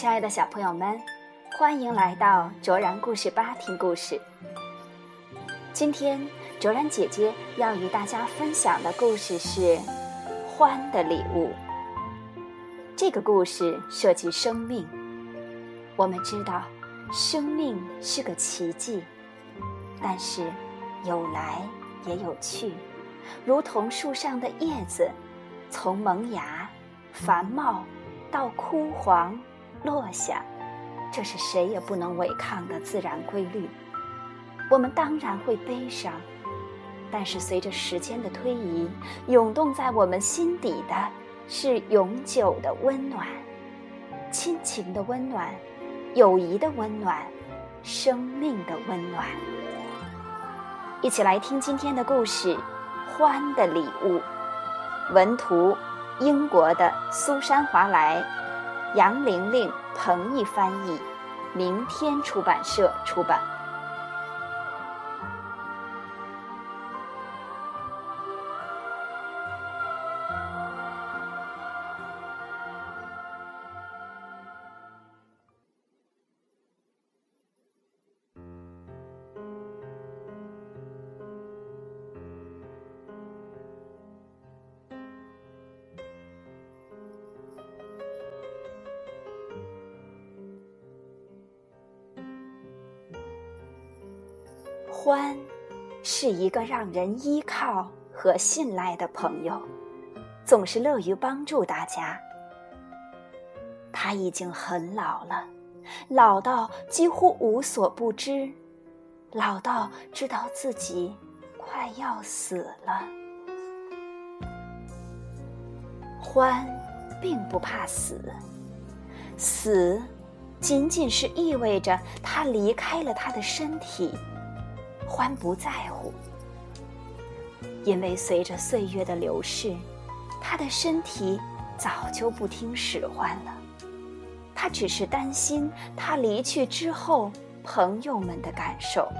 亲爱的小朋友们，欢迎来到卓然故事吧听故事。今天卓然姐姐要与大家分享的故事是《欢的礼物》。这个故事涉及生命。我们知道，生命是个奇迹，但是有来也有去，如同树上的叶子，从萌芽、繁茂到枯黄。落下，这是谁也不能违抗的自然规律。我们当然会悲伤，但是随着时间的推移，涌动在我们心底的是永久的温暖，亲情的温暖，友谊的温暖，生命的温暖。一起来听今天的故事《欢的礼物》，文图：英国的苏珊·华莱。杨玲玲、彭毅翻译，明天出版社出版。欢，是一个让人依靠和信赖的朋友，总是乐于帮助大家。他已经很老了，老到几乎无所不知，老到知道自己快要死了。欢，并不怕死，死，仅仅是意味着他离开了他的身体。欢不在乎，因为随着岁月的流逝，他的身体早就不听使唤了。他只是担心他离去之后朋友们的感受。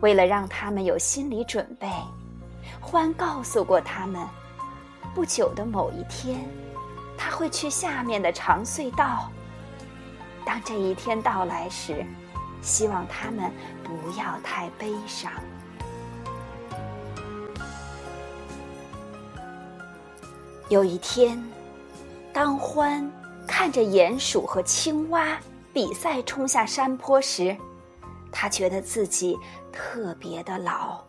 为了让他们有心理准备，欢告诉过他们，不久的某一天，他会去下面的长隧道。当这一天到来时，希望他们不要太悲伤。有一天，当欢看着鼹鼠和青蛙比赛冲下山坡时，他觉得自己特别的老，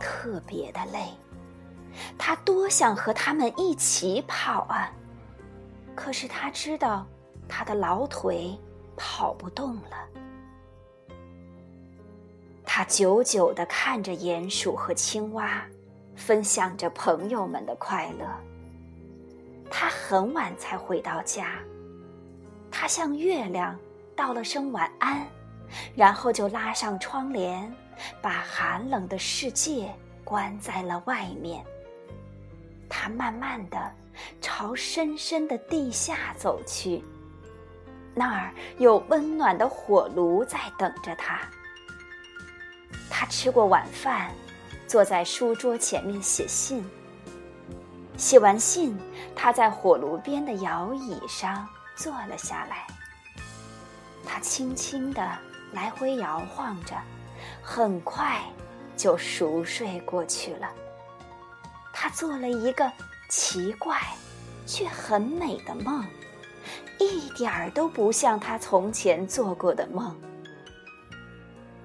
特别的累。他多想和他们一起跑啊！可是他知道，他的老腿跑不动了。他久久地看着鼹鼠和青蛙，分享着朋友们的快乐。他很晚才回到家，他向月亮道了声晚安，然后就拉上窗帘，把寒冷的世界关在了外面。他慢慢地朝深深的地下走去，那儿有温暖的火炉在等着他。他吃过晚饭，坐在书桌前面写信。写完信，他在火炉边的摇椅上坐了下来。他轻轻地来回摇晃着，很快就熟睡过去了。他做了一个奇怪却很美的梦，一点儿都不像他从前做过的梦。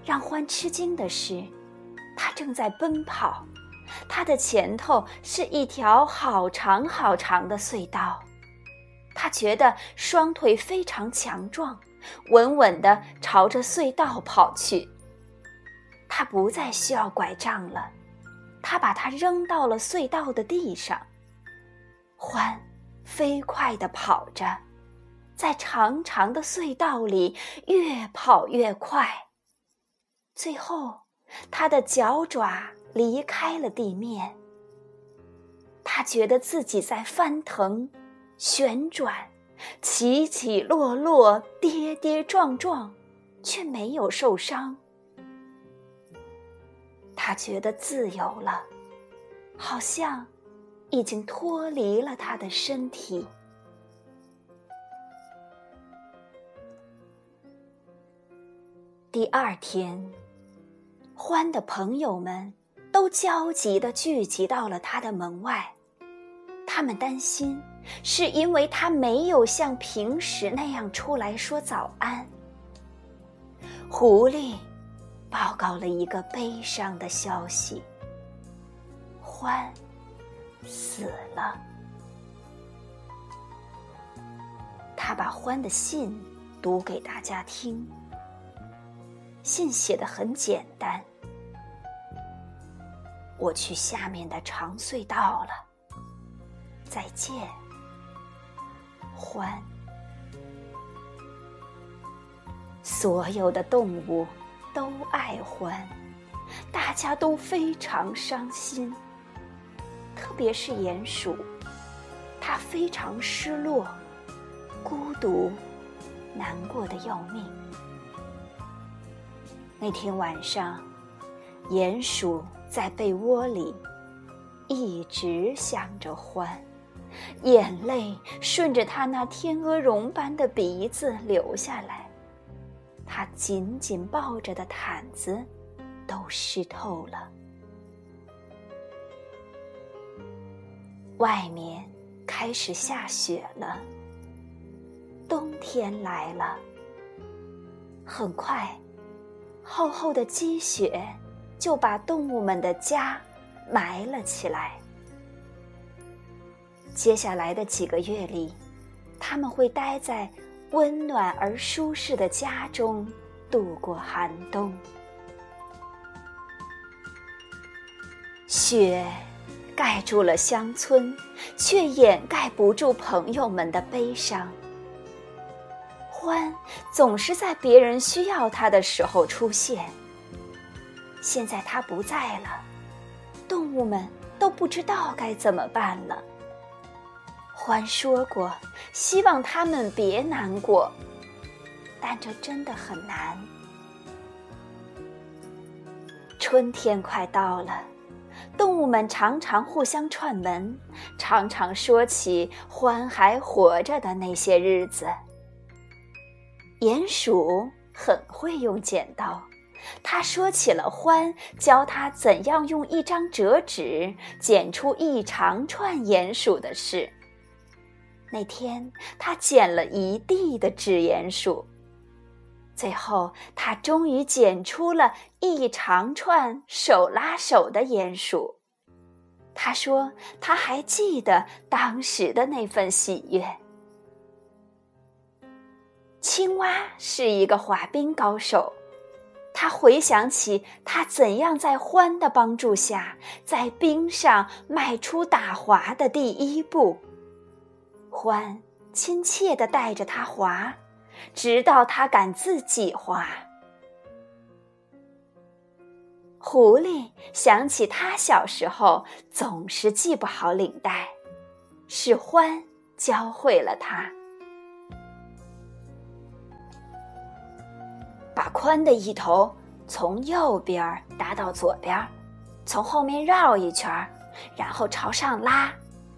让欢吃惊的是，他正在奔跑，他的前头是一条好长好长的隧道，他觉得双腿非常强壮，稳稳地朝着隧道跑去。他不再需要拐杖了，他把它扔到了隧道的地上。欢飞快地跑着，在长长的隧道里越跑越快。最后，他的脚爪离开了地面。他觉得自己在翻腾、旋转，起起落落，跌跌撞撞，却没有受伤。他觉得自由了，好像已经脱离了他的身体。第二天。欢的朋友们都焦急地聚集到了他的门外，他们担心是因为他没有像平时那样出来说早安。狐狸报告了一个悲伤的消息：欢死了。他把欢的信读给大家听。信写的很简单，我去下面的长隧道了，再见，欢。所有的动物都爱欢，大家都非常伤心，特别是鼹鼠，它非常失落、孤独、难过的要命。那天晚上，鼹鼠在被窝里一直想着欢，眼泪顺着他那天鹅绒般的鼻子流下来，他紧紧抱着的毯子都湿透了。外面开始下雪了，冬天来了，很快。厚厚的积雪就把动物们的家埋了起来。接下来的几个月里，他们会待在温暖而舒适的家中度过寒冬。雪盖住了乡村，却掩盖不住朋友们的悲伤。欢总是在别人需要他的时候出现。现在他不在了，动物们都不知道该怎么办了。獾说过，希望他们别难过，但这真的很难。春天快到了，动物们常常互相串门，常常说起獾还活着的那些日子。鼹鼠很会用剪刀，他说起了欢教他怎样用一张折纸剪出一长串鼹鼠的事。那天，他剪了一地的纸鼹鼠，最后他终于剪出了一长串手拉手的鼹鼠。他说，他还记得当时的那份喜悦。青蛙是一个滑冰高手，他回想起他怎样在欢的帮助下，在冰上迈出打滑的第一步。欢亲切地带着他滑，直到他敢自己滑。狐狸想起他小时候总是系不好领带，是欢教会了他。把宽的一头从右边搭到左边，从后面绕一圈，然后朝上拉，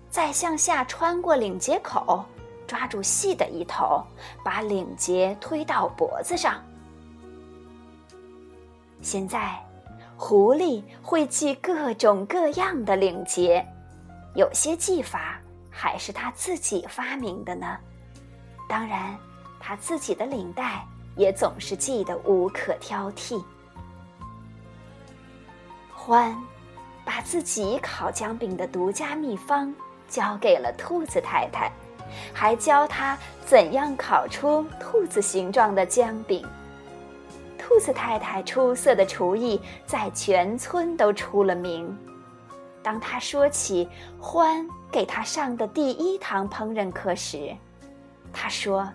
再向下穿过领结口，抓住细的一头，把领结推到脖子上。现在，狐狸会系各种各样的领结，有些系法还是他自己发明的呢。当然，他自己的领带。也总是记得无可挑剔。欢把自己烤姜饼的独家秘方交给了兔子太太，还教他怎样烤出兔子形状的姜饼。兔子太太出色的厨艺在全村都出了名。当他说起欢给他上的第一堂烹饪课时，他说。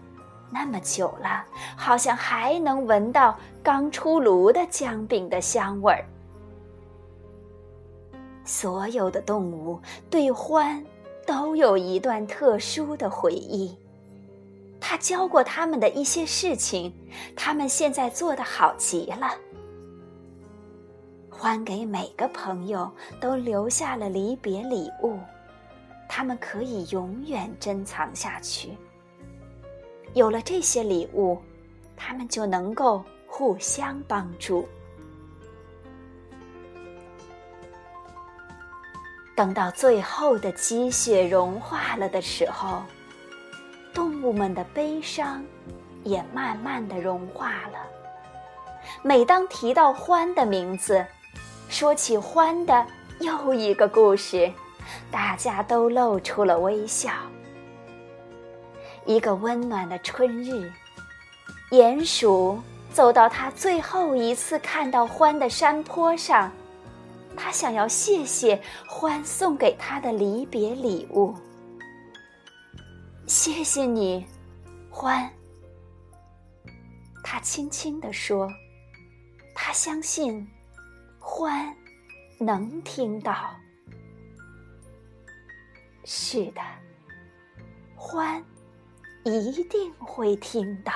那么久了，好像还能闻到刚出炉的姜饼的香味儿。所有的动物对欢都有一段特殊的回忆，他教过他们的一些事情，他们现在做的好极了。欢给每个朋友都留下了离别礼物，他们可以永远珍藏下去。有了这些礼物，他们就能够互相帮助。等到最后的积雪融化了的时候，动物们的悲伤也慢慢的融化了。每当提到欢的名字，说起欢的又一个故事，大家都露出了微笑。一个温暖的春日，鼹鼠走到他最后一次看到獾的山坡上。他想要谢谢獾送给他的离别礼物。谢谢你，欢。他轻轻地说：“他相信，欢能听到。是的，欢一定会听到。”